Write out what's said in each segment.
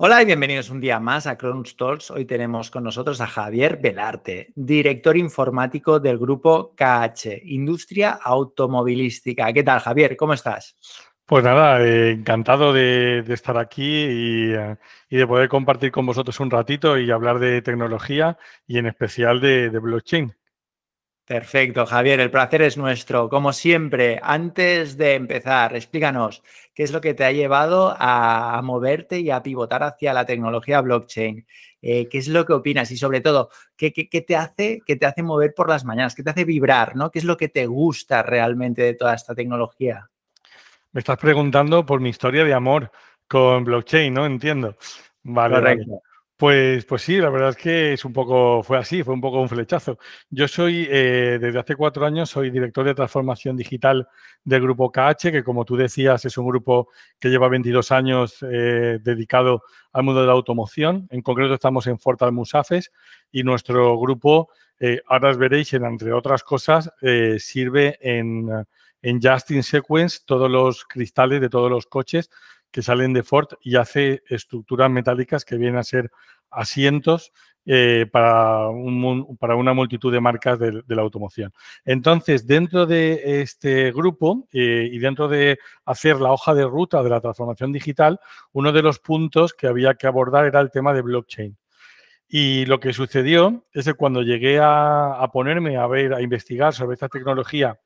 Hola y bienvenidos un día más a Cronus Talks. Hoy tenemos con nosotros a Javier Velarte, director informático del grupo KH, Industria Automovilística. ¿Qué tal, Javier? ¿Cómo estás? Pues nada, eh, encantado de, estar aquí eh, y, de poder compartir con vosotros un ratito y hablar de tecnología y en especial de blockchain. Perfecto, Javier, el placer es nuestro. Como siempre, antes de empezar, explícanos qué es lo que te ha llevado a, moverte y a pivotar hacia la tecnología blockchain. Eh, ¿Qué es lo que opinas? Y sobre todo, ¿qué, te hace, ¿qué te hace mover por las mañanas? ¿Qué te hace vibrar? ¿no? ¿Qué es lo que te gusta realmente de toda esta tecnología? Me estás preguntando por mi historia de amor con blockchain, ¿no? Entiendo. Vale, Correcto. Pues, pues sí, la verdad es que es un poco, fue así, fue un poco un flechazo. Yo soy, eh, desde hace cuatro años, soy director de transformación digital del grupo KH, que como tú decías, es un grupo que lleva 22 años eh, dedicado al mundo de la automoción. En concreto estamos en Ford Almusafes y nuestro grupo, eh, ahora veréis, entre otras cosas, sirve en, en Just in Sequence todos los cristales de todos los coches que salen de Ford y hace estructuras metálicas que vienen a ser asientos eh, para, una multitud de marcas de, la automoción. Entonces, dentro de este grupo eh, y dentro de hacer la hoja de ruta de la transformación digital, uno de los puntos que había que abordar era el tema de blockchain. Y lo que sucedió es que cuando llegué a, ponerme a ver, a investigar sobre esta tecnología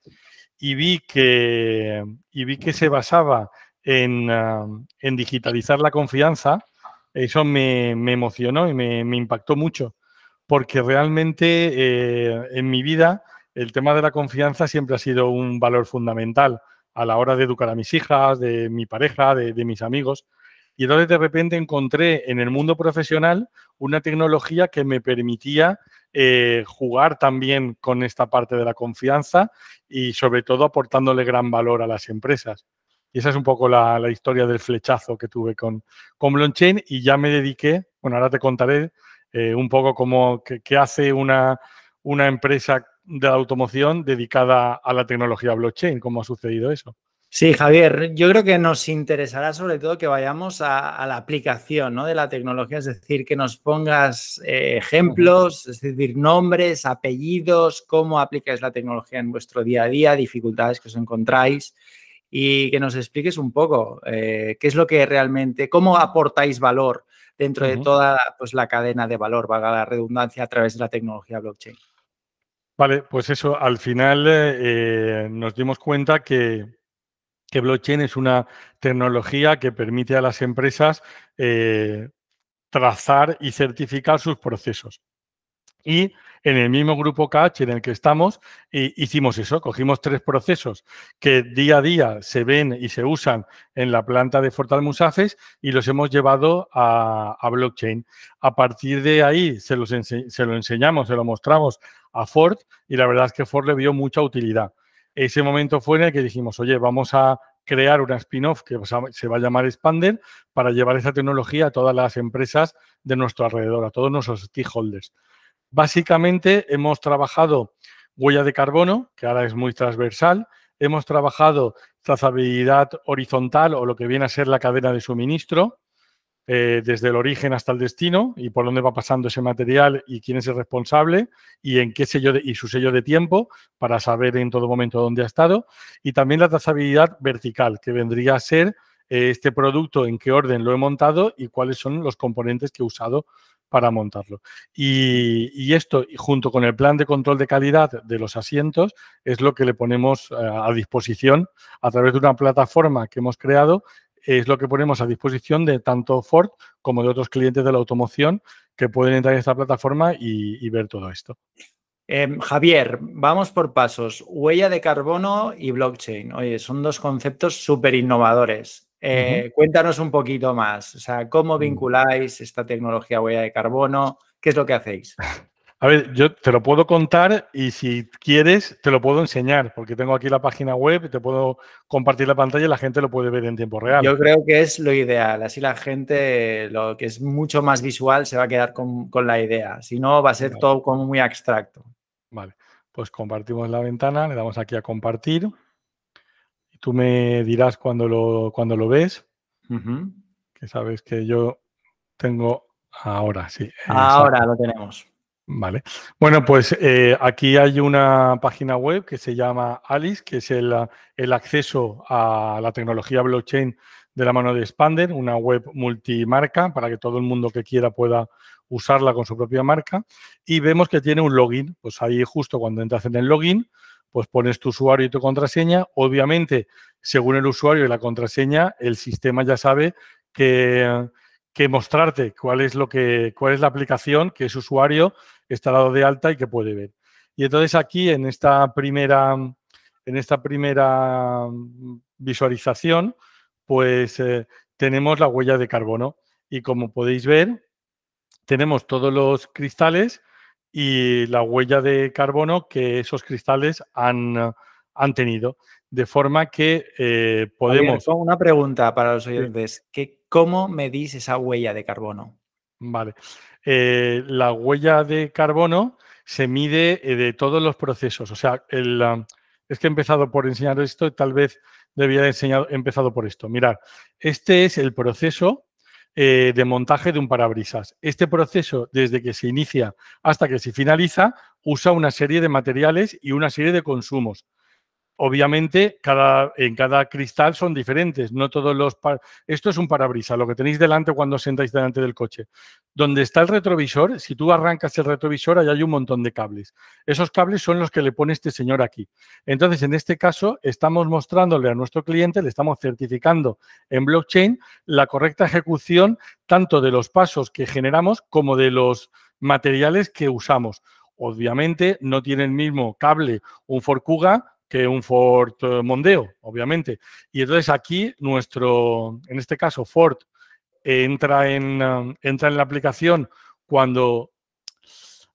y vi que, y vi que se basaba Ah, en, digitalizar la confianza, eso me, emocionó y me, impactó mucho, porque realmente eh, en mi vida el tema de la confianza siempre ha sido un valor fundamental a la hora de educar a mis hijas, de mi pareja, de, mis amigos. Y entonces de repente encontré en el mundo profesional una tecnología que me permitía eh, jugar también con esta parte de la confianza y sobre todo aportándole gran valor a las empresas. Y esa es un poco la, historia del flechazo que tuve con, con blockchain y ya me dediqué, bueno, ahora te contaré eh, un poco cómo, qué, hace una, una empresa de la automoción dedicada a la tecnología blockchain, cómo ha sucedido eso. Sí, Javier, yo creo que nos interesará sobre todo que vayamos a, la aplicación ¿no? de la tecnología, es decir, que nos pongas eh, ejemplos, es decir, nombres, apellidos, cómo aplicáis la tecnología en vuestro día a día, dificultades que os encontráis y que nos expliques un poco eh, qué es lo que realmente, cómo aportáis valor dentro de toda pues, la cadena de valor, valga la redundancia, a través de la tecnología blockchain. Vale, pues eso, al final eh, nos dimos cuenta que, que, blockchain es una tecnología que permite a las empresas eh, trazar y certificar sus procesos. Y en el mismo grupo KH en el que estamos, hicimos eso, cogimos tres procesos que día a día se ven y se usan en la planta de Fortal Musafes y los hemos llevado a, blockchain. A partir de ahí se, los lo enseñamos, se lo mostramos a Ford y la verdad es que Ford le vio mucha utilidad. Ese momento fue en el que dijimos, oye, vamos a crear una spin-off que se va a llamar Expander para llevar esa tecnología a todas las empresas de nuestro alrededor, a todos nuestros stakeholders. Básicamente hemos trabajado huella de carbono, que ahora es muy transversal, hemos trabajado trazabilidad horizontal o lo que viene a ser la cadena de suministro, eh, desde el origen hasta el destino y por dónde va pasando ese material y quién es el responsable y en qué sello y su sello de tiempo para saber en todo momento dónde ha estado. Y también la trazabilidad vertical, que vendría a ser eh, este producto, en qué orden lo he montado y cuáles son los componentes que he usado para montarlo. Y, esto, junto con el plan de control de calidad de los asientos, es lo que le ponemos eh, a disposición a través de una plataforma que hemos creado. Es lo que ponemos a disposición de tanto Ford como de otros clientes de la automoción que pueden entrar en esta plataforma y, ver todo esto. Em, Javier, vamos por pasos. Huella de carbono y blockchain. Oye, son dos conceptos súper innovadores. Eh, cuéntanos un poquito más, o sea, ¿cómo mm. vinculáis esta tecnología huella de carbono? ¿Qué es lo que hacéis? A ver, yo te lo puedo contar y si quieres te lo puedo enseñar, porque tengo aquí la página web, te puedo compartir la pantalla y la gente lo puede ver en tiempo real. Yo creo que es lo ideal, así la gente, lo que es mucho más visual, se va a quedar con, la idea, si no va a ser todo como muy abstracto. Vale, pues compartimos la ventana, le damos aquí a compartir. Tú me dirás cuando lo, cuando lo ves, que sabes que yo tengo ahora, sí. Ahora lo tenemos. Vale. Bueno, pues eh, aquí hay una página web que se llama Alice, que es el, el, acceso a la tecnología blockchain de la mano de Expander, una web multimarca para que todo el mundo que quiera pueda usarla con su propia marca. Y vemos que tiene un login. Pues ahí justo cuando entras en el login, pues pones tu usuario y tu contraseña. Obviamente, según el usuario y la contraseña, el sistema ya sabe que, mostrarte cuál es la aplicación que ese usuario está dado de alta y que puede ver. Y entonces aquí en esta primera, en esta primera visualización, pues eh, tenemos la huella de carbono. Y como podéis ver, tenemos todos los cristales y la huella de carbono que esos cristales han, han tenido. De forma que eh, podemos... una pregunta para los oyentes. ¿Cómo medís esa huella de carbono? Vale. Eh, la huella de carbono se mide eh, de todos los procesos. O sea, el, es que he empezado por enseñar esto y tal vez debía haber enseñado, empezado por esto. Mirad, este es el proceso eh, de montaje de un parabrisas. Este proceso, desde que se inicia hasta que se finaliza, usa una serie de materiales y una serie de consumos. Obviamente, cada, en cada cristal son diferentes. No todos los. Esto es un parabrisas, lo que tenéis delante cuando sentáis delante del coche. Donde está el retrovisor, si tú arrancas el retrovisor, ahí hay un montón de cables. Esos cables son los que le pone este señor aquí. Entonces, en este caso, estamos mostrándole a nuestro cliente, le estamos certificando en blockchain la correcta ejecución tanto de los pasos que generamos como de los materiales que usamos. Obviamente, no tiene el mismo cable un Forcuga que un Ford eh, Mondeo, obviamente. Y entonces aquí nuestro, en este caso Ford, entra en, um, entra en la aplicación cuando,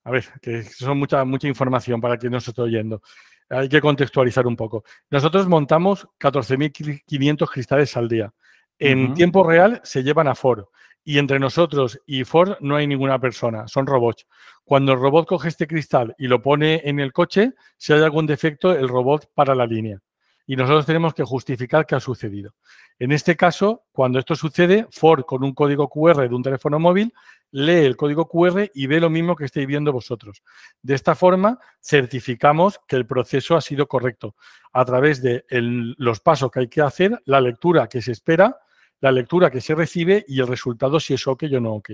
a ver, que son mucha, mucha información para quien nos esté oyendo. Hay que contextualizar un poco. Nosotros montamos 14.500 cristales al día. En tiempo real se llevan a Ford. Y entre nosotros y Ford no hay ninguna persona, son robots. Cuando el robot coge este cristal y lo pone en el coche, si hay algún defecto, el robot para la línea. Y nosotros tenemos que justificar qué ha sucedido. En este caso, cuando esto sucede, Ford con un código QR de un teléfono móvil lee el código QR y ve lo mismo que estáis viendo vosotros. De esta forma, certificamos que el proceso ha sido correcto a través de los pasos que hay que hacer, la lectura que se espera la lectura que se recibe y el resultado si es OK o no OK.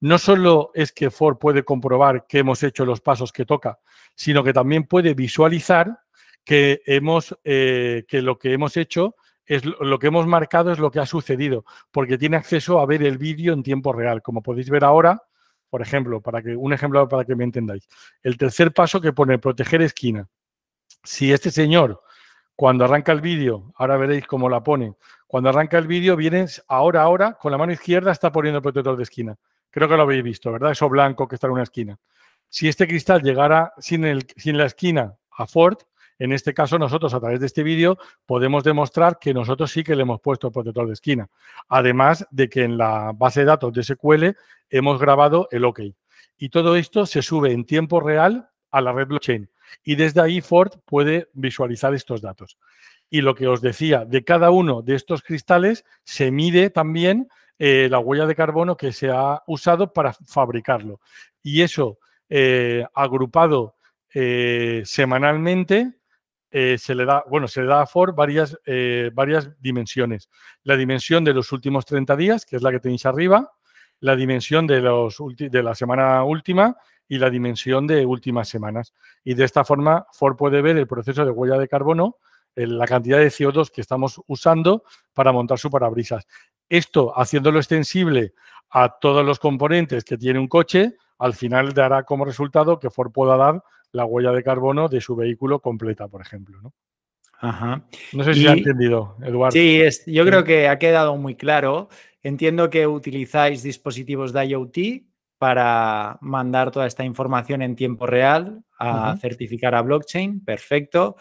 No solo es que Ford puede comprobar que hemos hecho los pasos que toca, sino que también puede visualizar que, hemos, eh, que lo que hemos hecho es lo que hemos marcado es lo que ha sucedido, porque tiene acceso a ver el vídeo en tiempo real. Como podéis ver ahora, por ejemplo, para que, un ejemplo para que me entendáis. El tercer paso que pone proteger esquina. Si este señor cuando arranca el vídeo, ahora veréis cómo la pone. Cuando arranca el vídeo, vienes ahora, ahora, con la mano izquierda está poniendo el protector de esquina. Creo que lo habéis visto, ¿verdad? Eso blanco que está en una esquina. Si este cristal llegara sin, el, sin la esquina a Ford, en este caso nosotros a través de este vídeo podemos demostrar que nosotros sí que le hemos puesto el protector de esquina. Además de que en la base de datos de SQL hemos grabado el OK. Y todo esto se sube en tiempo real a la red blockchain y desde ahí Ford puede visualizar estos datos. Y lo que os decía, de cada uno de estos cristales se mide también eh, la huella de carbono que se ha usado para fabricarlo. Y eso eh, agrupado eh, semanalmente se le da, bueno, se le da a Ford varias, varias dimensiones. La dimensión de los últimos 30 días, que es la que tenéis arriba, la dimensión de, los, de la semana última y la dimensión de últimas semanas. Y de esta forma, Ford puede ver el proceso de huella de carbono, la cantidad de CO2 que estamos usando para montar su parabrisas. Esto, haciéndolo extensible a todos los componentes que tiene un coche, al final dará como resultado que Ford pueda dar la huella de carbono de su vehículo completa, por ejemplo. ¿no? Ajá. No sé si ha entendido, Eduardo. Sí, yo creo que ha quedado muy claro. Entiendo que utilizáis dispositivos de IoT para mandar toda esta información en tiempo real a certificar a blockchain. Perfecto.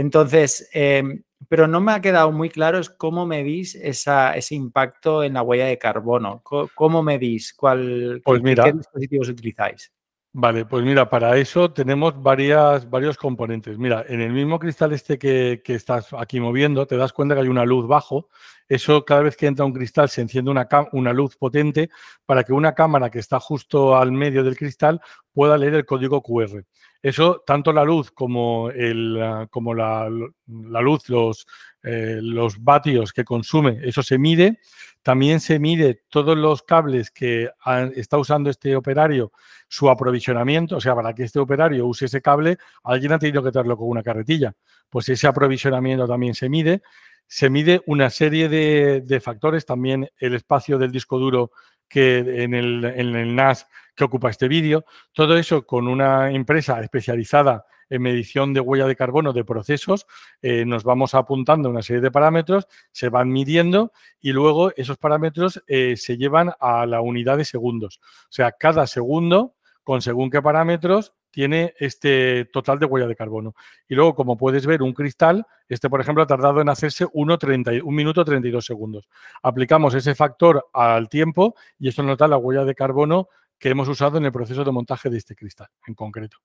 Entonces, em, pero no me ha quedado muy claro es cómo medís ese impacto en la huella de carbono. ¿Cómo, medís? ¿Cuál, pues qué, dispositivos utilizáis? Vale, pues mira, para eso tenemos varias, varios componentes. Mira, en el mismo cristal este que, estás aquí moviendo, te das cuenta que hay una luz bajo. Eso, cada vez que entra un cristal, se enciende una, una luz potente para que una cámara que está justo al medio del cristal pueda leer el código QR. Eso, tanto la luz como, el, como la, luz, los, eh, los vatios que consume, eso se mide. También se mide todos los cables que está usando este operario, su aprovisionamiento, o sea, para que este operario use ese cable, alguien ha tenido que traerlo con una carretilla. Pues ese aprovisionamiento también se mide. Se mide una serie de, factores, también el espacio del disco duro que en el, en el NAS que ocupa este vídeo. Todo eso con una empresa especializada en medición de huella de carbono de procesos, eh, nos vamos apuntando una serie de parámetros, se van midiendo y luego esos parámetros eh, se llevan a la unidad de segundos. O sea, cada segundo, con según qué parámetros, tiene este total de huella de carbono. Y luego, como puedes ver, un cristal, este por ejemplo ha tardado en hacerse 1, 30, 1 minuto 32 segundos. Aplicamos ese factor al tiempo y eso nos da la huella de carbono que hemos usado en el proceso de montaje de este cristal en concreto.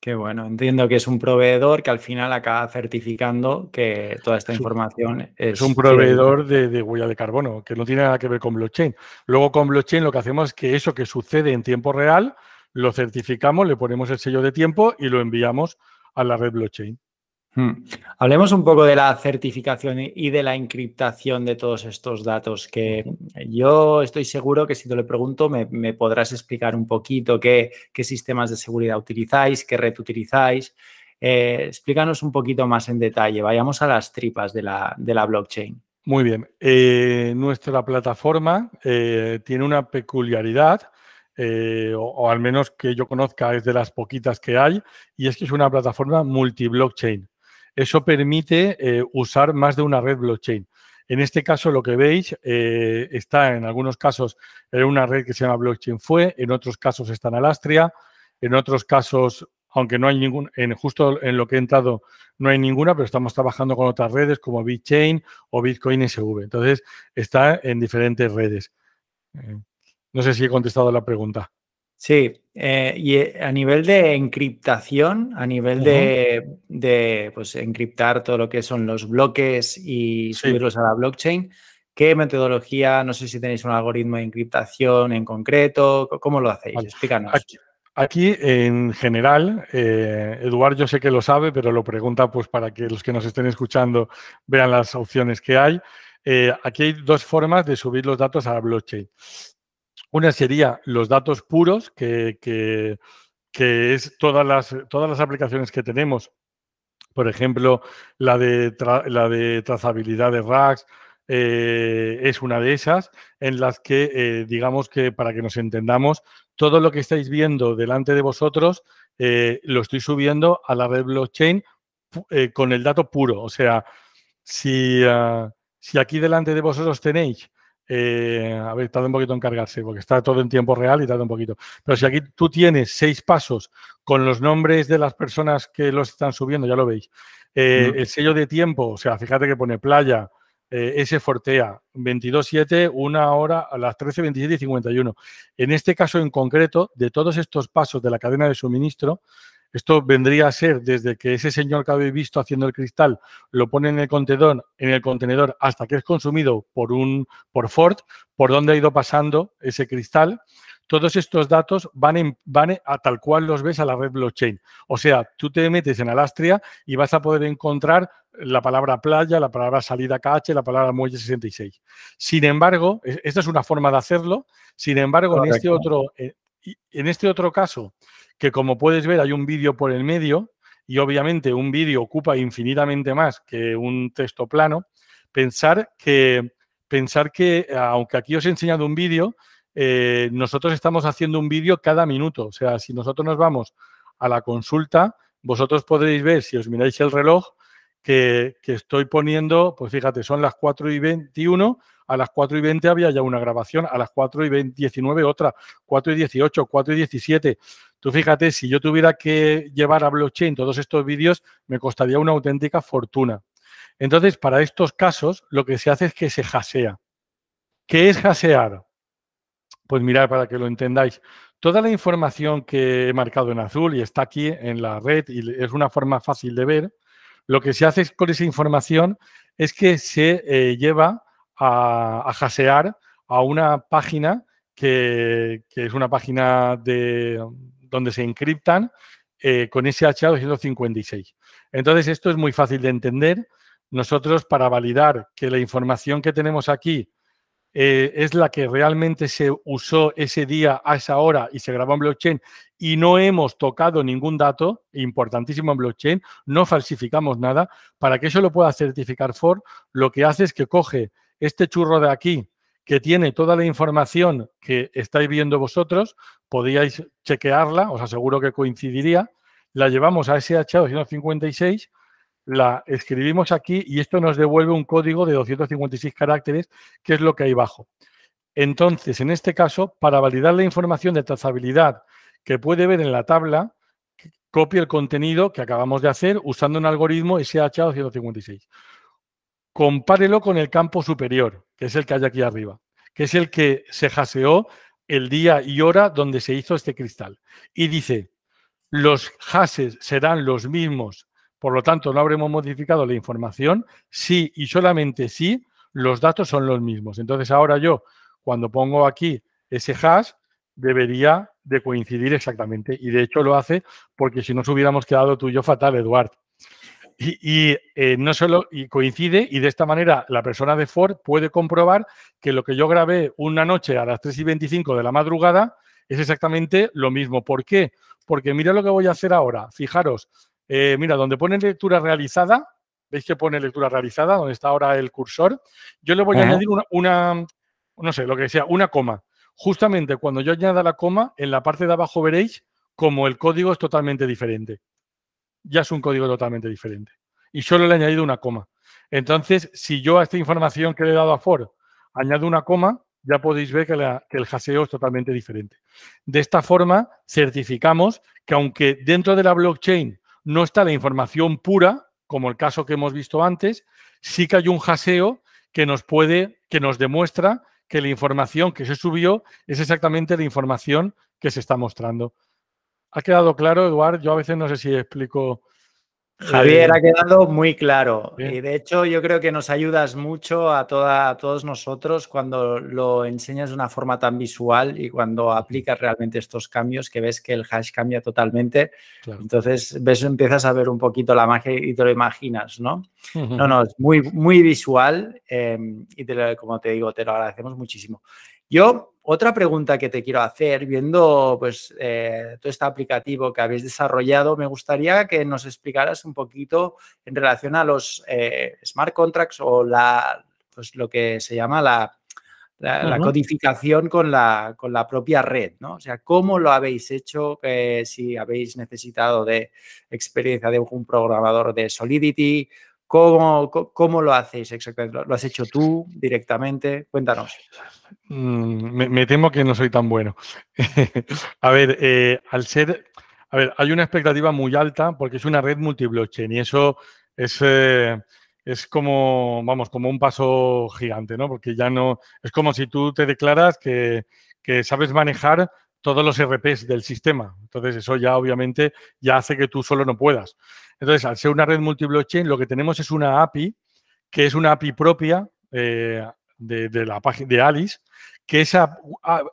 Qué bueno, entiendo que es un proveedor que al final acaba certificando que toda esta información es... Es un proveedor de, huella de carbono, que no tiene nada que ver con blockchain. Luego con blockchain lo que hacemos es que eso que sucede en tiempo real, lo certificamos, le ponemos el sello de tiempo y lo enviamos a la red blockchain. Hmm. Hablemos un poco de la certificación y de la encriptación de todos estos datos, que yo estoy seguro que si te lo pregunto me, podrás explicar un poquito qué, sistemas de seguridad utilizáis, qué red utilizáis. Eh, explícanos un poquito más en detalle, vayamos a las tripas de la, blockchain. Muy bien, eh, nuestra plataforma eh, tiene una peculiaridad. O, o, al menos que yo conozca es de las poquitas que hay, y es que es una plataforma multi-blockchain. Eso permite eh, usar más de una red blockchain. En este caso, lo que veis eh, está en algunos casos en una red que se llama Blockchain Fue, en otros casos está en Alastria, en otros casos, aunque no hay ningún, en, justo en lo que he entrado no hay ninguna, pero estamos trabajando con otras redes como BitChain o Bitcoin SV. Entonces, está en diferentes redes. Eh, no sé si he contestado la pregunta. Sí, eh, y eh, a nivel de encriptación, a nivel de, pues, encriptar todo lo que son los bloques y subirlos a la blockchain, ¿qué metodología, no sé si tenéis un algoritmo de encriptación en concreto, cómo lo hacéis? Explícanos. Aquí, en general, eh, Eduardo yo sé que lo sabe, pero lo pregunta pues para que los que nos estén escuchando vean las opciones que hay. aquí hay dos formas de subir los datos a la blockchain. Una sería los datos puros, que, es todas las, todas las aplicaciones que tenemos. Por ejemplo, la de, la de trazabilidad de racks eh, es una de esas, en las que, eh, digamos que para que nos entendamos, todo lo que estáis viendo delante de vosotros eh, lo estoy subiendo a la red blockchain con el dato puro. O sea, si, ah, si aquí delante de vosotros tenéis eh, a ver, tarda un poquito en cargarse porque está todo en tiempo real y tarda un poquito. Pero si aquí tú tienes seis pasos con los nombres de las personas que los están subiendo, ya lo veis. Eh, el sello de tiempo, o sea, fíjate que pone playa, eh, S Fortea, 22.7, una hora a las 13.27 y 51. En este caso en concreto, de todos estos pasos de la cadena de suministro, esto vendría a ser desde que ese señor que habéis visto haciendo el cristal lo pone en el contenedor, en el contenedor hasta que es consumido por un por Ford, por donde ha ido pasando ese cristal. Todos estos datos van, van a tal cual los ves a la red blockchain. O sea, tú te metes en Alastria y vas a poder encontrar la palabra playa, la palabra salida KH, la palabra muelle 66. Sin embargo, e, esta es una forma de hacerlo. Sin embargo, en este, otro, eh, en este otro caso, que como puedes ver hay un vídeo por el medio y obviamente un vídeo ocupa infinitamente más que un texto plano, pensar que, pensar que aunque aquí os he enseñado un vídeo, eh, nosotros estamos haciendo un vídeo cada minuto. O sea, si nosotros nos vamos a la consulta, vosotros podréis ver, si os miráis el reloj, que, que, estoy poniendo, pues fíjate, son las 4 y 21, a las 4 y 20 había ya una grabación, a las 4 y 19 otra, 4 y 18, 4 y 17. Tú fíjate, si yo tuviera que llevar a blockchain todos estos vídeos, me costaría una auténtica fortuna. Entonces, para estos casos, lo que se hace es que se jasea. ¿Qué es jasear? Pues mirad, para que lo entendáis, toda la información que he marcado en azul y está aquí en la red y es una forma fácil de ver, lo que se hace con esa información es que se eh, lleva a, a jasear a una página que, es una página de, donde se encriptan eh, con SHA-256. Entonces, esto es muy fácil de entender. Nosotros, para validar que la información que tenemos aquí eh, es la que realmente se usó ese día a esa hora y se grabó en blockchain y no hemos tocado ningún dato, importantísimo en blockchain, no falsificamos nada, para que eso lo pueda certificar Ford, lo que hace es que coge este churro de aquí, que tiene toda la información que estáis viendo vosotros, podíais chequearla, os aseguro que coincidiría, la llevamos a SH256, la escribimos aquí y esto nos devuelve un código de 256 caracteres, que es lo que hay abajo. Entonces, en este caso, para validar la información de trazabilidad que puede ver en la tabla, copia el contenido que acabamos de hacer usando un algoritmo SH256 compárelo con el campo superior, que es el que hay aquí arriba, que es el que se jaseó el día y hora donde se hizo este cristal. Y dice, los hashes serán los mismos, por lo tanto no habremos modificado la información, sí y solamente si los datos son los mismos. Entonces ahora yo, cuando pongo aquí ese hash, debería de coincidir exactamente. Y de hecho lo hace porque si nos hubiéramos quedado tú y yo fatal, Eduard. Y, eh, no solo y coincide, y de esta manera la persona de Ford puede comprobar que lo que yo grabé una noche a las 3 y 25 de la madrugada es exactamente lo mismo. ¿Por qué? Porque mira lo que voy a hacer ahora. Fijaros, eh, mira, donde pone lectura realizada, ¿veis que pone lectura realizada? Donde está ahora el cursor. Yo le voy a añadir una, una, no sé, lo que sea, una coma. Justamente cuando yo añada la coma, en la parte de abajo veréis como el código es totalmente diferente ya es un código totalmente diferente. Y solo le he añadido una coma. Entonces, si yo a esta información que le he dado a Ford añado una coma, ya podéis ver que, el haseo es totalmente diferente. De esta forma, certificamos que aunque dentro de la blockchain no está la información pura, como el caso que hemos visto antes, sí que hay un haseo que nos puede, que nos demuestra que la información que se subió es exactamente la información que se está mostrando. ¿Ha quedado claro, Eduard? Yo a veces no sé si explico. Javier, eh, ha quedado muy claro. Y de hecho, yo creo que nos ayudas mucho a, toda, a todos nosotros cuando lo enseñas de una forma tan visual y cuando aplicas realmente estos cambios, que ves que el hash cambia totalmente. Entonces, ves, empiezas a ver un poquito la magia y te lo imaginas, ¿no? No, no, es muy, muy visual em, y como te digo, te lo agradecemos muchísimo. Yo, otra pregunta que te quiero hacer, viendo pues eh, todo este aplicativo que habéis desarrollado, me gustaría que nos explicaras un poquito en relación a los eh, smart contracts o la, pues, lo que se llama la, codificación con la, con la propia red, ¿no? O sea, ¿cómo lo habéis hecho? si habéis necesitado de experiencia de un programador de Solidity, ¿Cómo, ¿Cómo, lo hacéis exactamente? ¿Lo has hecho tú directamente? Cuéntanos. Mm, me, temo que no soy tan bueno. a ver, eh, al ser, a ver, hay una expectativa muy alta porque es una red multiblockchain y eso es, eh, es como, vamos, como un paso gigante, ¿no? Porque ya no, es como si tú te declaras que, que sabes manejar todos los RPs del sistema. Entonces, eso ya obviamente ya hace que tú solo no puedas. Entonces, al ser una red multi-blockchain, lo que tenemos es una API, que es una API propia eh, de, la página de Alice, que esa,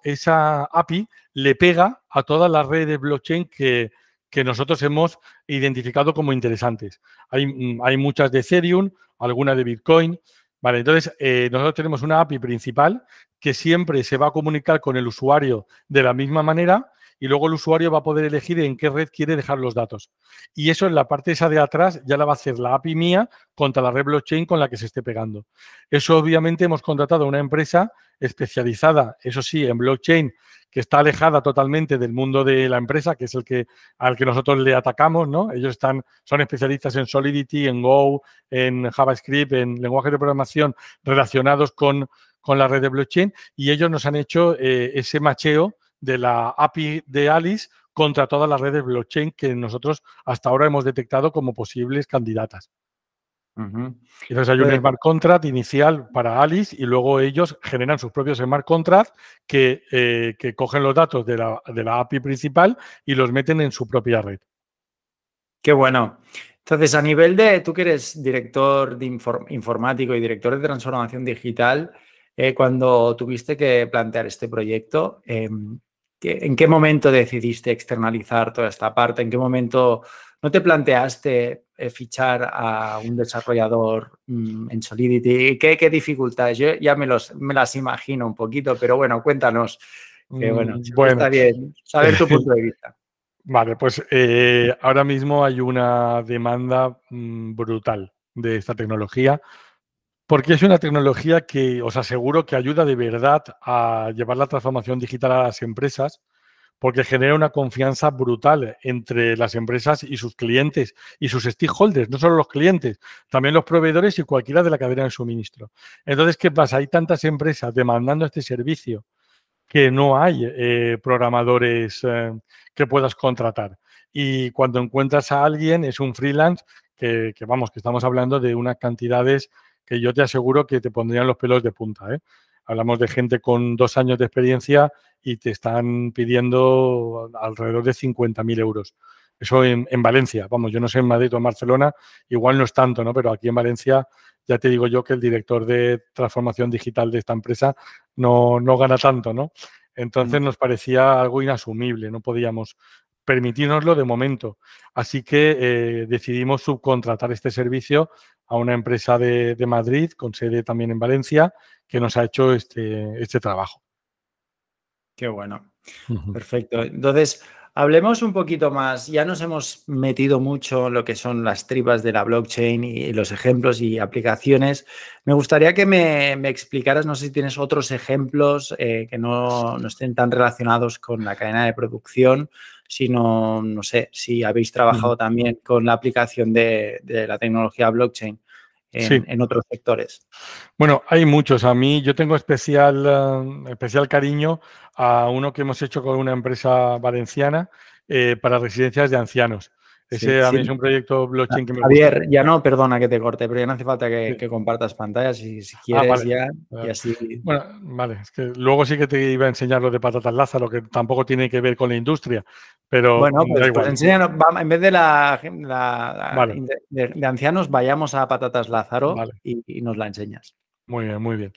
esa API le pega a todas las redes blockchain que, que nosotros hemos identificado como interesantes. Hay, mm, hay, muchas de Ethereum, alguna de Bitcoin. Vale, entonces eh, nosotros tenemos una API principal que siempre se va a comunicar con el usuario de la misma manera y luego el usuario va a poder elegir en qué red quiere dejar los datos. Y eso en la parte esa de atrás ya la va a hacer la API mía contra la red blockchain con la que se esté pegando. Eso obviamente hemos contratado a una empresa especializada, eso sí, en blockchain, que está alejada totalmente del mundo de la empresa, que es el que al que nosotros le atacamos, ¿no? Ellos están, son especialistas en Solidity, en Go, en JavaScript, en lenguajes de programación relacionados con, con la red de blockchain, y ellos nos han hecho eh, ese macheo de la API de Alice contra todas las redes blockchain que nosotros hasta ahora hemos detectado como posibles candidatas. Entonces hay un smart contract inicial para Alice y luego ellos generan sus propios smart contracts que, eh, que cogen los datos de la, de la, API principal y los meten en su propia red. Qué bueno. Entonces, a nivel de, tú que eres director de informático y director de transformación digital, eh, cuando tuviste que plantear este proyecto, em, ¿en qué momento decidiste externalizar toda esta parte? ¿En qué momento no te planteaste eh, fichar a un desarrollador mm, en Solidity? ¿Qué, dificultades? Yo ya me, los, me las imagino un poquito, pero bueno, cuéntanos. Que, bueno, mm, está bien saber tu punto de vista. Vale, pues eh, ahora mismo hay una demanda mm, brutal de esta tecnología porque es una tecnología que os aseguro que ayuda de verdad a llevar la transformación digital a las empresas, porque genera una confianza brutal entre las empresas y sus clientes y sus stakeholders, no solo los clientes, también los proveedores y cualquiera de la cadena de suministro. Entonces, ¿qué pasa? Hay tantas empresas demandando este servicio que no hay eh, programadores eh, que puedas contratar. Y cuando encuentras a alguien, es un freelance que, que, vamos, que estamos hablando de unas cantidades que yo te aseguro que te pondrían los pelos de punta. ¿eh? Hablamos de gente con dos años de experiencia y te están pidiendo alrededor de 50.000 euros. Eso en, Valencia, vamos, yo no sé en Madrid o en Barcelona, igual no es tanto, ¿no? Pero aquí en Valencia ya te digo yo que el director de transformación digital de esta empresa no, no gana tanto, ¿no? Entonces nos parecía algo inasumible, no podíamos permitirnoslo de momento. Así que eh, decidimos subcontratar este servicio a una empresa de, Madrid, con sede también en Valencia, que nos ha hecho este, este trabajo. Qué bueno. Perfecto. Entonces, hablemos un poquito más. Ya nos hemos metido mucho en lo que son las tripas de la blockchain y los ejemplos y aplicaciones. Me gustaría que me, explicaras, no sé si tienes otros ejemplos eh, que no, no, estén tan relacionados con la cadena de producción, sino, no sé, si habéis trabajado también con la aplicación de, la tecnología blockchain. En, otros sectores? Bueno, hay muchos. A mí yo tengo especial, eh, especial cariño a uno que hemos hecho con una empresa valenciana eh, para residencias de ancianos. Ese a mí es un proyecto blockchain que me Javier, ya no, perdona que te corte, pero ya no hace falta que, compartas pantallas si, si ah, quieres ya y así. Bueno, vale, es que luego sí que te iba a enseñar lo de patatas Lázaro, que tampoco tiene que ver con la industria, pero bueno, pues, pues enséñanos, en vez de la, de, ancianos, vayamos a patatas Lázaro y nos la enseñas. Muy bien, muy bien.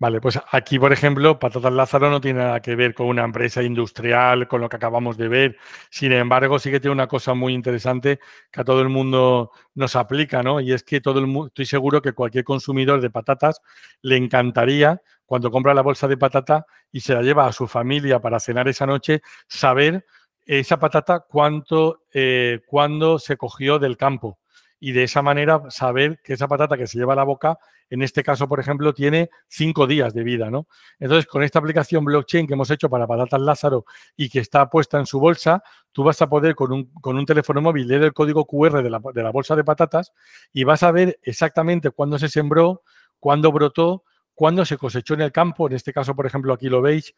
Vale, pues aquí, por ejemplo, Patatas Lázaro no tiene nada que ver con una empresa industrial, con lo que acabamos de ver. Sin embargo, sí que tiene una cosa muy interesante que a todo el mundo nos aplica, ¿no? Y es que todo el mundo, estoy seguro que cualquier consumidor de patatas le encantaría, cuando compra la bolsa de patata y se la lleva a su familia para cenar esa noche, saber esa patata cuánto, eh, cuándo se cogió del campo y de esa manera saber que esa patata que se lleva a la boca, en este caso, por ejemplo, tiene cinco días de vida, ¿no? Entonces, con esta aplicación blockchain que hemos hecho para patatas Lázaro y que está puesta en su bolsa, tú vas a poder con un, con un teléfono móvil leer el código QR de la, de la bolsa de patatas y vas a ver exactamente cuándo se sembró, cuándo brotó, cuándo se cosechó en el campo. En este caso, por ejemplo, aquí lo veis,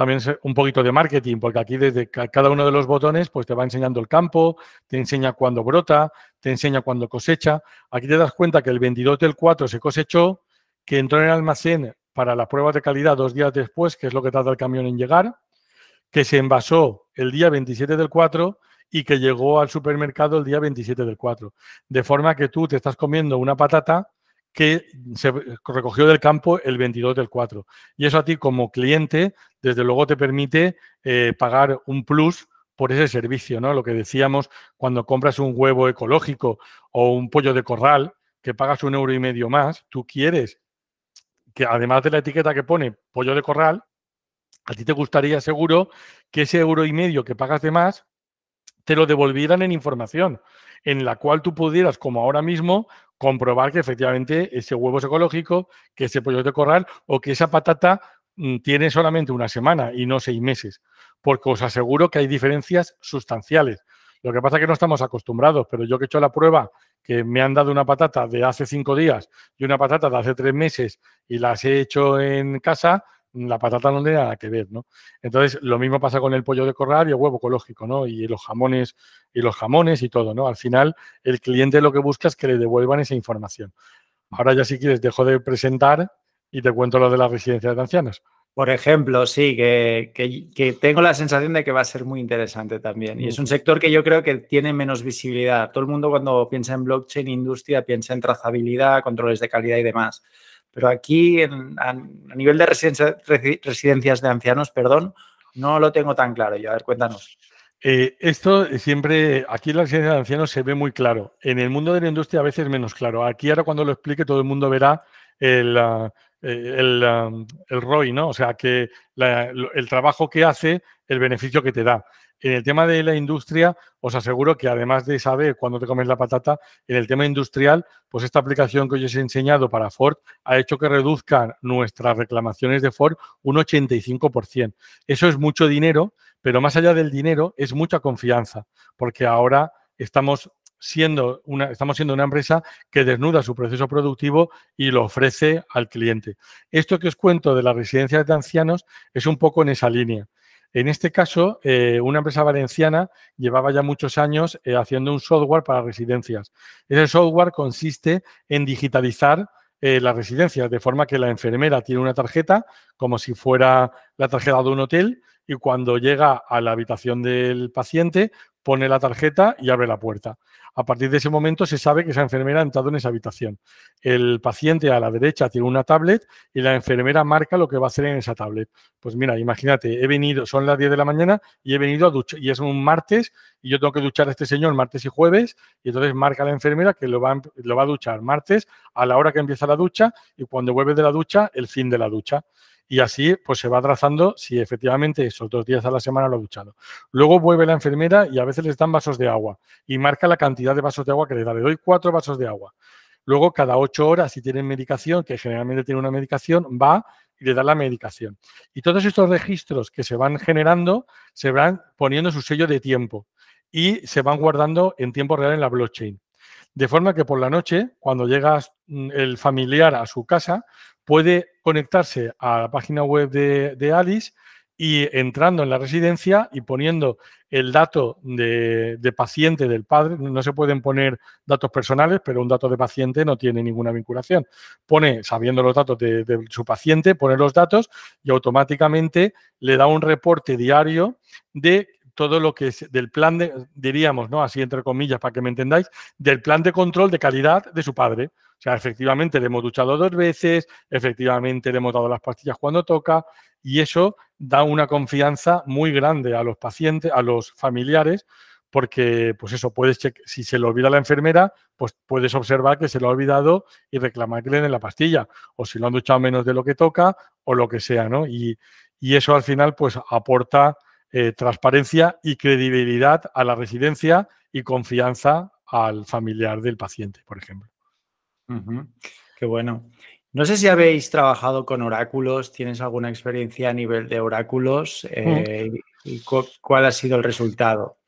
también un poquito de marketing, porque aquí desde cada uno de los botones pues te va enseñando el campo, te enseña cuándo brota, te enseña cuándo cosecha. Aquí te das cuenta que el 22 del 4 se cosechó, que entró en el almacén para las pruebas de calidad dos días después, que es lo que tarda el camión en llegar, que se envasó el día 27 del 4 y que llegó al supermercado el día 27 del 4. De forma que tú te estás comiendo una patata que se recogió del campo el 22 del 4. Y eso a ti como cliente, desde luego te permite eh, pagar un plus por ese servicio, ¿no? Lo que decíamos cuando compras un huevo ecológico o un pollo de corral, que pagas un euro y medio más, tú quieres que además de la etiqueta que pone pollo de corral, a ti te gustaría seguro que ese euro y medio que pagas de más te lo devolvieran en información, en la cual tú pudieras, como ahora mismo, comprobar que efectivamente ese huevo es ecológico, que ese pollo de corral o que esa patata mm, tiene solamente una semana y no seis meses, porque os aseguro que hay diferencias sustanciales. Lo que pasa es que no estamos acostumbrados, pero yo que he hecho la prueba, que me han dado una patata de hace cinco días y una patata de hace tres meses y las he hecho en casa, la patata no tiene nada que ver, ¿no? Entonces, lo mismo pasa con el pollo de corral y el huevo ecológico, ¿no? Y los jamones y los jamones y todo, ¿no? Al final, el cliente lo que busca es que le devuelvan esa información. Ahora ya si quieres dejo de presentar y te cuento lo de las residencias de ancianos. Por ejemplo, sí, que, tengo la sensación de que va a ser muy interesante también. Y es un sector que yo creo que tiene menos visibilidad. Todo el mundo cuando piensa en blockchain, industria, piensa en trazabilidad, controles de calidad y demás. Pero aquí, a, nivel de residencias de ancianos, perdón, no lo tengo tan claro. Yo, a ver, cuéntanos. Eh, esto siempre, aquí en la residencia de ancianos se ve muy claro. En el mundo de la industria a veces menos claro. Aquí ahora cuando lo explique todo el mundo verá el, ah, el, el, ROI, ¿no? O sea, que el trabajo que hace, el beneficio que te da. En el tema de la industria, os aseguro que además de saber cuándo te comes la patata, en el tema industrial, pues esta aplicación que os he enseñado para Ford ha hecho que reduzcan nuestras reclamaciones de Ford un 85%. Eso es mucho dinero, pero más allá del dinero es mucha confianza, porque ahora estamos siendo una, estamos siendo una empresa que desnuda su proceso productivo y lo ofrece al cliente. Esto que os cuento de las residencias de ancianos es un poco en esa línea. En este caso, eh, una empresa valenciana llevaba ya muchos años eh, haciendo un software para residencias. Ese software consiste en digitalizar eh, las residencias, de forma que la enfermera tiene una tarjeta, como si fuera la tarjeta de un hotel, y cuando llega a la habitación del paciente, pone la tarjeta y abre la puerta. A partir de ese momento se sabe que esa enfermera ha entrado en esa habitación. El paciente a la derecha tiene una tablet y la enfermera marca lo que va a hacer en esa tablet. Pues mira, imagínate, he venido, son las 10 de la mañana y he venido a duchar, y es un martes y yo tengo que duchar a este señor martes y jueves y entonces marca la enfermera que lo va, lo va a duchar martes a la hora que empieza la ducha y cuando vuelve de la ducha, el fin de la ducha y así pues se va trazando si efectivamente esos dos días a la semana lo ha duchado. Luego vuelve la enfermera y a veces les dan vasos de agua y marca la cantidad de vasos de agua que le da. Le doy cuatro vasos de agua. Luego, cada ocho horas, si tienen medicación, que generalmente tiene una medicación, va y le da la medicación. Y todos estos registros que se van generando se van poniendo su sello de tiempo y se van guardando en tiempo real en la blockchain. De forma que por la noche, cuando llega mm, el familiar a su casa, puede conectarse a la página web de, Alice y entrando en la residencia y poniendo el dato de, paciente del padre, no se pueden poner datos personales, pero un dato de paciente no tiene ninguna vinculación. Pone, sabiendo los datos de, de, su paciente, pone los datos y automáticamente le da un reporte diario de todo lo que es del plan de, diríamos, ¿no? Así entre comillas, para que me entendáis, del plan de control de calidad de su padre. O sea, efectivamente le hemos duchado dos veces, efectivamente le hemos dado las pastillas cuando toca y eso da una confianza muy grande a los pacientes, a los familiares, porque pues eso, puedes si se le olvida la enfermera, pues puedes observar que se lo ha olvidado y reclamar que le den la pastilla, o si lo han duchado menos de lo que toca, o lo que sea, ¿no? Y, y eso al final pues aporta eh, transparencia y credibilidad a la residencia y confianza al familiar del paciente, por ejemplo. Qué bueno. No sé si habéis trabajado con oráculos, tienes alguna experiencia a nivel de oráculos eh, y cuál ha sido el resultado.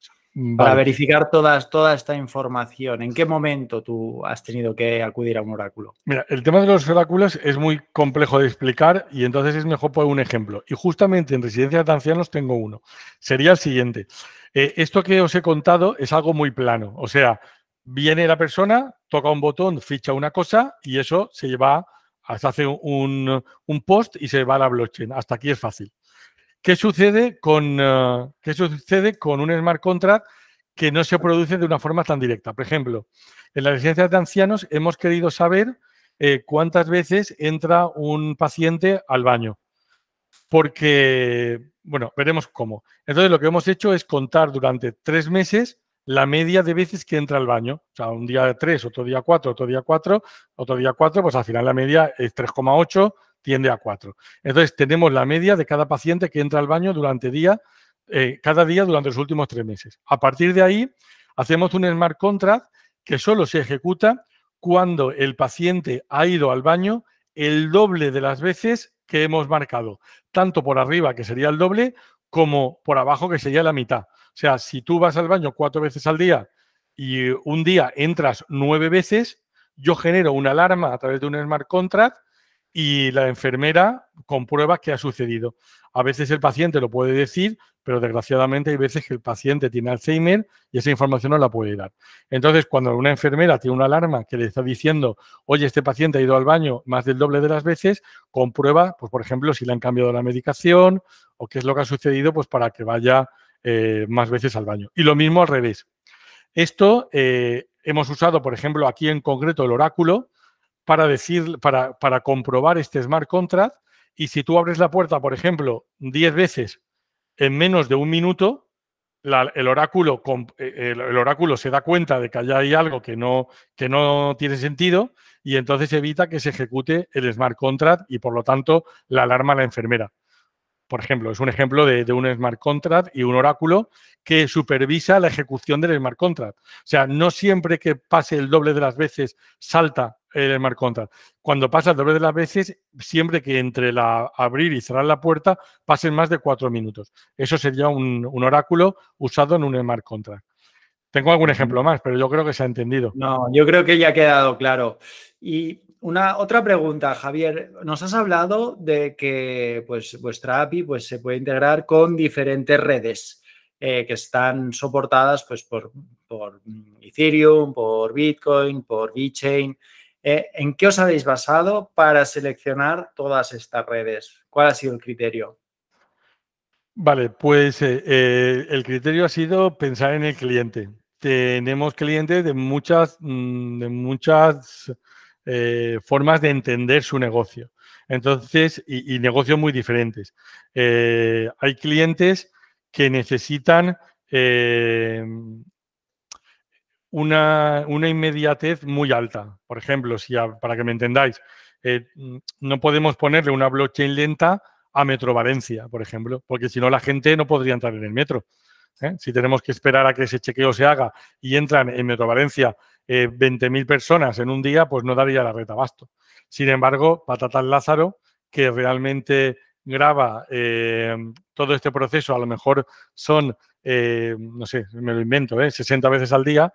Para verificar todas, toda esta información, ¿en qué momento tú has tenido que acudir a un oráculo? Mira, el tema de los oráculos es muy complejo de explicar y entonces es mejor poner un ejemplo. Y justamente en residencias de ancianos tengo uno. Sería el siguiente. Eh, esto que os he contado es algo muy plano. O sea, viene la persona, toca un botón, ficha una cosa y eso se lleva, se hace un, post y se va a la blockchain. Hasta aquí es fácil. ¿Qué sucede con, eh, ¿qué sucede con un smart contract que no se produce de una forma tan directa? Por ejemplo, en las residencias de ancianos hemos querido saber eh, cuántas veces entra un paciente al baño. Porque, bueno, veremos cómo. Entonces, lo que hemos hecho es contar durante tres meses la media de veces que entra al baño. O sea, un día 3, otro día 4, otro día 4, otro día 4, pues al final la media es 3,8, tiende a 4. Entonces, tenemos la media de cada paciente que entra al baño durante día, eh, cada día durante los últimos tres meses. A partir de ahí, hacemos un smart contract que solo se ejecuta cuando el paciente ha ido al baño el doble de las veces que hemos marcado, tanto por arriba, que sería el doble, como por abajo, que sería la mitad. O sea, si tú vas al baño cuatro veces al día y un día entras nueve veces, yo genero una alarma a través de un smart contract y la enfermera comprueba qué ha sucedido. A veces el paciente lo puede decir, pero desgraciadamente hay veces que el paciente tiene Alzheimer y esa información no la puede dar. Entonces, cuando una enfermera tiene una alarma que le está diciendo, oye, este paciente ha ido al baño más del doble de las veces, comprueba, pues por ejemplo, si le han cambiado la medicación o qué es lo que ha sucedido, pues para que vaya eh, más veces al baño. Y lo mismo al revés. Esto eh, hemos usado, por ejemplo, aquí en concreto el oráculo para decir, para, para comprobar este smart contract. Y si tú abres la puerta, por ejemplo, 10 veces en menos de un minuto, el, oráculo, eh, el, oráculo se da cuenta de que allá hay algo que no, que no tiene sentido y entonces evita que se ejecute el smart contract y por lo tanto la alarma a la enfermera. Por ejemplo, es un ejemplo de, de, un smart contract y un oráculo que supervisa la ejecución del smart contract. O sea, no siempre que pase el doble de las veces salta el smart contract. Cuando pasa el doble de las veces, siempre que entre la abrir y cerrar la puerta pasen más de cuatro minutos. Eso sería un, oráculo usado en un smart contract. Tengo algún ejemplo más, pero yo creo que se ha entendido. No, yo creo que ya ha quedado claro. Y una otra pregunta, Javier. Nos has hablado de que pues, vuestra API pues, se puede integrar con diferentes redes eh, que están soportadas pues, por, por Ethereum, por Bitcoin, por VeChain. Eh, ¿En qué os habéis basado para seleccionar todas estas redes? ¿Cuál ha sido el criterio? Vale, pues eh, eh, el criterio ha sido pensar en el cliente. Tenemos clientes de muchas, mm, de muchas formas de entender su negocio. Entonces, y, y negocios muy diferentes. hay clientes que necesitan una, inmediatez muy alta. Por ejemplo, si para que me entendáis, eh, no podemos ponerle una blockchain lenta a Metro Valencia, por ejemplo, porque si no la gente no podría entrar en el metro. ¿eh? Si tenemos que esperar a que ese chequeo se haga y entran en Metro Valencia eh, 20.000 personas en un día, pues no daría la red abasto. Sin embargo, Patatas Lázaro, que realmente graba eh, todo este proceso, a lo mejor son, no sé, me lo invento, 60 veces al día,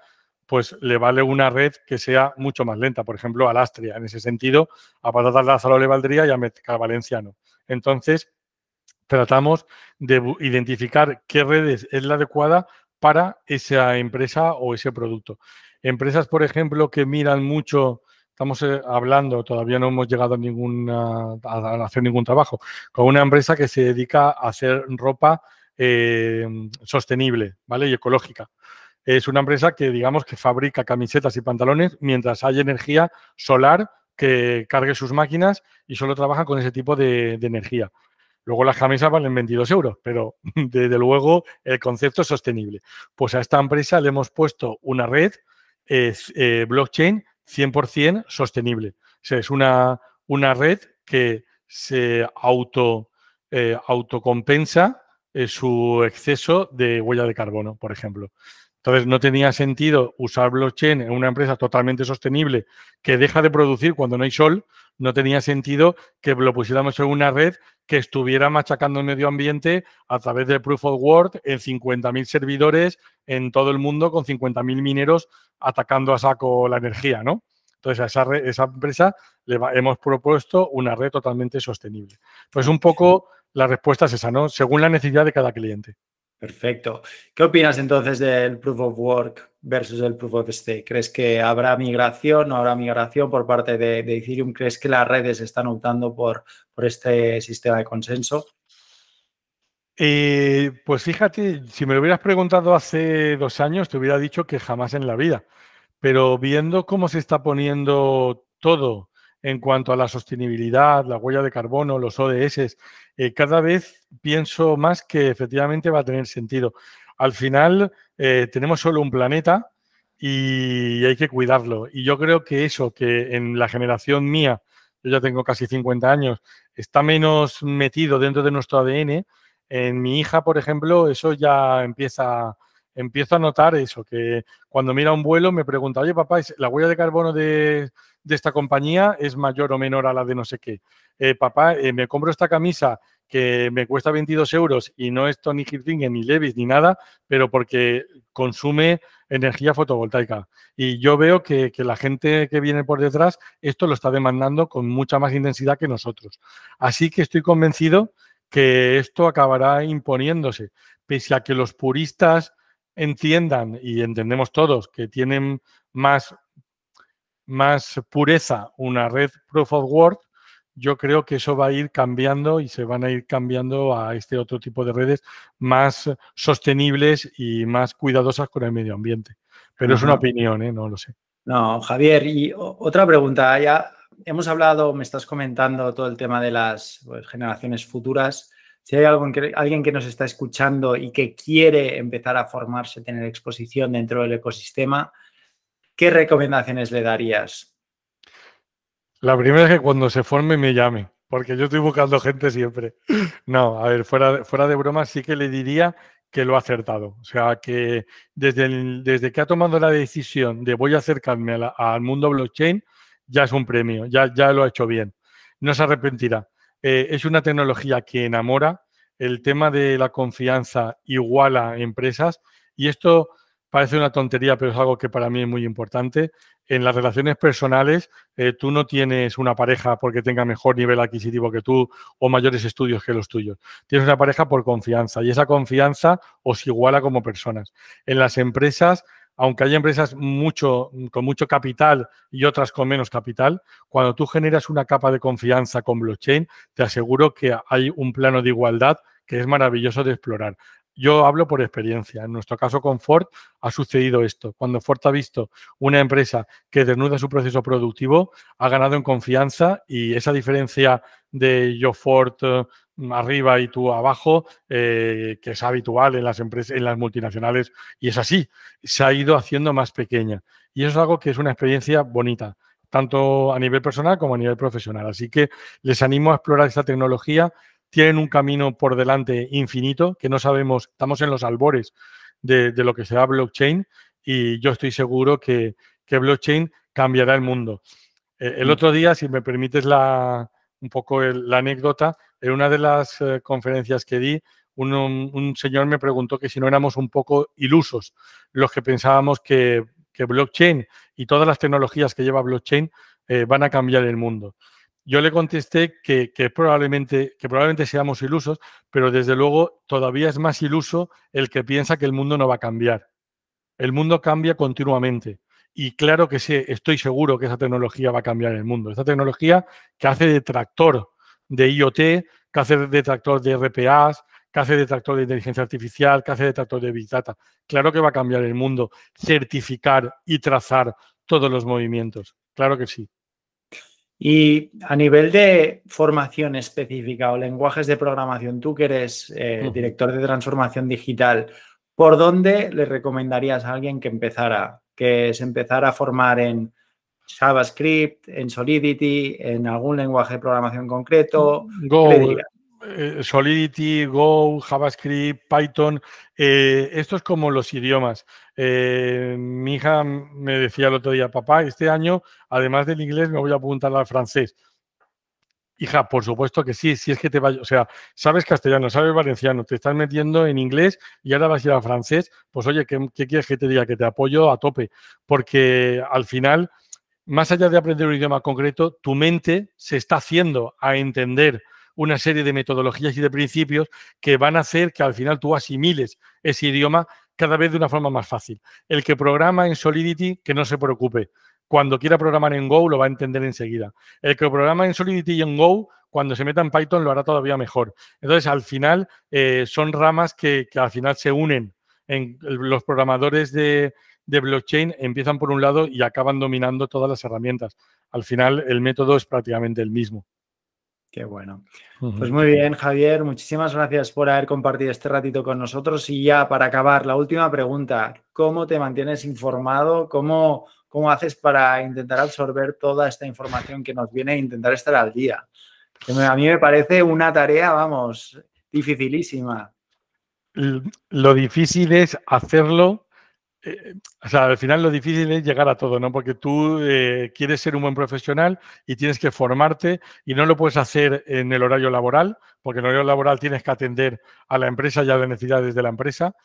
pues le vale una red que sea mucho más lenta. Por ejemplo, a Lastria. En ese sentido, a Patatas Lázaro le valdría y a Metcal Valenciano. Entonces, tratamos de identificar qué red es la adecuada para esa empresa o ese producto. Empresas, por ejemplo, que miran mucho, estamos eh, hablando, todavía no hemos llegado a, ninguna, a hacer ningún trabajo, con una empresa que se dedica a hacer ropa eh, sostenible ¿vale? y ecológica. Es una empresa que, digamos, que fabrica camisetas y pantalones mientras hay energía solar que cargue sus máquinas y solo trabaja con ese tipo de, energía. Luego las camisas valen 22 euros, pero desde luego el concepto es sostenible. Pues a esta empresa le hemos puesto una red eh, blockchain 100% sostenible. O sea, es una, una red que se auto, eh, autocompensa eh, su exceso de huella de carbono, por ejemplo. Entonces, no tenía sentido usar blockchain en una empresa totalmente sostenible que deja de producir cuando no hay sol. No tenía sentido que lo pusiéramos en una red que estuviera machacando el medio ambiente a través del Proof of Work en 50.000 servidores en todo el mundo con 50.000 mineros atacando a saco la energía, ¿no? Entonces, a esa, esa empresa le hemos propuesto una red totalmente sostenible. Pues un poco la respuesta es esa, ¿no? Según la necesidad de cada cliente. Perfecto. ¿Qué opinas entonces del Proof of Work versus el Proof of Stake? ¿Crees que habrá migración, no habrá migración por parte de, Ethereum? ¿Crees que las redes están optando por, por este sistema de consenso? Eh, pues fíjate, si me lo hubieras preguntado hace dos años, te hubiera dicho que jamás en la vida. Pero viendo cómo se está poniendo todo en cuanto a la sostenibilidad, la huella de carbono, los ODS, eh, cada vez pienso más que efectivamente va a tener sentido. Al final eh, tenemos solo un planeta y hay que cuidarlo. Y yo creo que eso, que en la generación mía, yo ya tengo casi 50 años, está menos metido dentro de nuestro ADN. En mi hija, por ejemplo, eso ya empieza, a notar eso, que cuando mira un vuelo me pregunta, oye papá, ¿la huella de carbono de, de esta compañía es mayor o menor a la de no sé qué? Eh, papá, eh, me compro esta camisa que me cuesta 22 euros y no es Tony Hilfiger ni Levis ni nada, pero porque consume energía fotovoltaica. Y yo veo que, la gente que viene por detrás esto lo está demandando con mucha más intensidad que nosotros. Así que estoy convencido que esto acabará imponiéndose, pese a que los puristas entiendan, y entendemos todos, que tienen más, más pureza una red Proof of Work, yo creo que eso va a ir cambiando y se van a ir cambiando a este otro tipo de redes más sostenibles y más cuidadosas con el medio ambiente. Pero es una opinión, ¿eh? no lo sé. No, Javier, y otra pregunta. Ya hemos hablado, me estás comentando todo el tema de las pues, generaciones futuras. Si hay alguien que nos está escuchando y que quiere empezar a formarse, tener exposición dentro del ecosistema, ¿qué recomendaciones le darías? La primera es que cuando se forme me llame, porque yo estoy buscando gente siempre. No, a ver, fuera, fuera de broma, sí que le diría que lo ha acertado. O sea, que desde, desde que ha tomado la decisión de voy a acercarme al mundo blockchain, ya es un premio, ya, ya lo ha hecho bien. No se arrepentirá. Eh, es una tecnología que enamora. El tema de la confianza iguala empresas y esto parece una tontería, pero es algo que para mí es muy importante en las relaciones personales eh, tú no tienes una pareja porque tenga mejor nivel adquisitivo que tú o mayores estudios que los tuyos. Tienes una pareja por confianza y esa confianza os iguala como personas. En las empresas, aunque hay empresas mucho, con mucho capital y otras con menos capital, cuando tú generas una capa de confianza con blockchain, te aseguro que hay un plano de igualdad que es maravilloso de explorar. Yo hablo por experiencia. En nuestro caso con Ford ha sucedido esto. Cuando Ford ha visto una empresa que desnuda su proceso productivo, ha ganado en confianza y esa diferencia de yo Ford eh, arriba y tú abajo, eh, que es habitual en las empresas, en las multinacionales, y es así, se ha ido haciendo más pequeña. Y eso es algo que es una experiencia bonita tanto a nivel personal como a nivel profesional. Así que les animo a explorar esta tecnología tienen un camino por delante infinito que no sabemos, estamos en los albores de, lo que será blockchain y yo estoy seguro que, blockchain cambiará el mundo. Eh, el mm. otro día, si me permites la, un poco la anécdota, en una de las eh, conferencias que di, un, señor me preguntó que si no éramos un poco ilusos los que pensábamos que, blockchain y todas las tecnologías que lleva blockchain eh, van a cambiar el mundo yo le contesté que, probablemente, que probablemente seamos ilusos, pero desde luego todavía es más iluso el que piensa que el mundo no va a cambiar. El mundo cambia continuamente. Y claro que sí, estoy seguro que esa tecnología va a cambiar el mundo. Esta tecnología que hace de tractor de IoT, que hace de tractor de RPAs, que hace de tractor de inteligencia artificial, que hace de tractor de Big Data. Claro que va a cambiar el mundo, certificar y trazar todos los movimientos. Claro que sí. Y a nivel de formación específica o lenguajes de programación, tú que eres eh, director de transformación digital, ¿por dónde le recomendarías a alguien que empezara, que se empezara a formar en JavaScript, en Solidity, en algún lenguaje de programación concreto? Go, eh, Solidity, Go, JavaScript, Python, eh, esto es como los idiomas. Eh, mi hija me decía el otro día, papá, este año, además del inglés, me voy a apuntar al francés. Hija, por supuesto que sí, si es que te vaya, o sea, sabes castellano, sabes valenciano, te estás metiendo en inglés y ahora vas a ir a francés, pues oye, ¿qué, ¿qué, quieres que te diga? Que te apoyo a tope, porque al final, más allá de aprender un idioma concreto, tu mente se está haciendo a entender una serie de metodologías y de principios que van a hacer que al final tú asimiles ese idioma cada vez de una forma más fácil. El que programa en Solidity, que no se preocupe. Cuando quiera programar en Go, lo va a entender enseguida. El que programa en Solidity y en Go, cuando se meta en Python, lo hará todavía mejor. Entonces, al final, eh, son ramas que, al final se unen. En los programadores de, de blockchain empiezan por un lado y acaban dominando todas las herramientas. Al final, el método es prácticamente el mismo. Qué bueno. Pues muy bien, Javier, muchísimas gracias por haber compartido este ratito con nosotros. Y ya para acabar, la última pregunta, ¿cómo te mantienes informado? ¿Cómo, cómo haces para intentar absorber toda esta información que nos viene e intentar estar al día? a mí me parece una tarea, vamos, dificilísima. Lo difícil es hacerlo eh, o sea, al final lo difícil es llegar a todo, ¿no? Porque tú eh, quieres ser un buen profesional y tienes que formarte y no lo puedes hacer en el horario laboral, porque en el horario laboral tienes que atender a la empresa y a las necesidades de la empresa.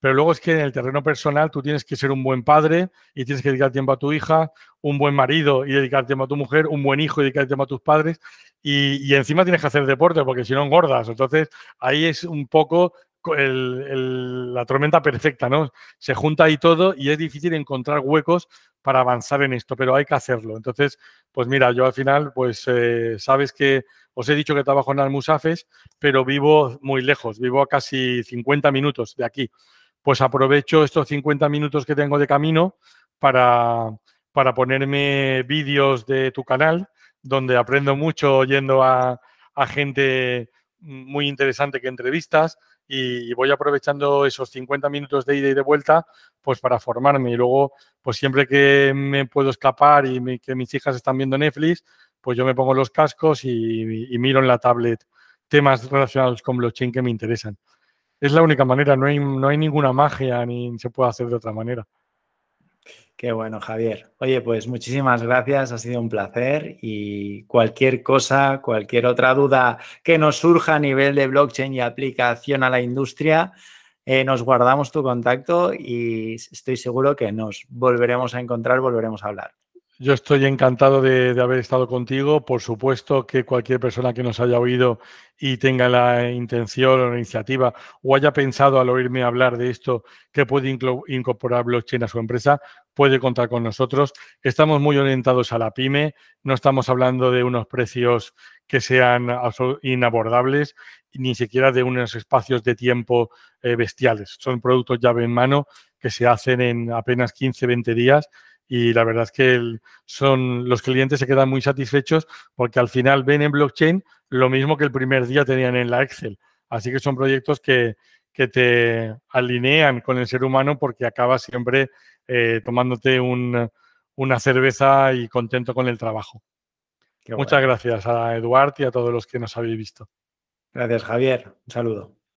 Pero luego es que en el terreno personal tú tienes que ser un buen padre y tienes que dedicar tiempo a tu hija, un buen marido y dedicar tiempo a tu mujer, un buen hijo y dedicar tiempo a tus padres. Y, y encima tienes que hacer deporte porque si no engordas. Entonces ahí es un poco la tormenta perfecta, ¿no? Se junta ahí todo y es difícil encontrar huecos para avanzar en esto, pero hay que hacerlo. Entonces, pues mira, yo al final, pues eh, sabes que os he dicho que trabajo en Almusafes, pero vivo muy lejos, vivo a casi 50 minutos de aquí. Pues aprovecho estos 50 minutos que tengo de camino para, para ponerme vídeos de tu canal, donde aprendo mucho yendo a, a gente muy interesante que entrevistas, y voy aprovechando esos 50 minutos de ida y de vuelta pues para formarme y luego pues siempre que me puedo escapar y que mis hijas están viendo Netflix pues yo me pongo los cascos y, y, miro en la tablet temas relacionados con blockchain que me interesan. Es la única manera, no hay, no hay ninguna magia ni se puede hacer de otra manera. Qué bueno, Javier. Oye, pues muchísimas gracias, ha sido un placer y cualquier cosa, cualquier otra duda que nos surja a nivel de blockchain y aplicación a la industria, eh, nos guardamos tu contacto y estoy seguro que nos volveremos a encontrar, volveremos a hablar. Yo estoy encantado de, haber estado contigo. Por supuesto que cualquier persona que nos haya oído y tenga la intención o la iniciativa o haya pensado al oírme hablar de esto que puede incorporar blockchain a su empresa, puede contar con nosotros. Estamos muy orientados a la pyme, no estamos hablando de unos precios que sean inabordables, ni siquiera de unos espacios de tiempo eh, bestiales. Son productos llave en mano que se hacen en apenas 15, 20 días y la verdad es que son los clientes se quedan muy satisfechos porque al final ven en blockchain lo mismo que el primer día tenían en la Excel. Así que son proyectos que, te alinean con el ser humano porque acabas siempre eh, tomándote una cerveza y contento con el trabajo. Muchas gracias a Eduard y a todos los que nos habéis visto. Gracias, Javier. Un saludo.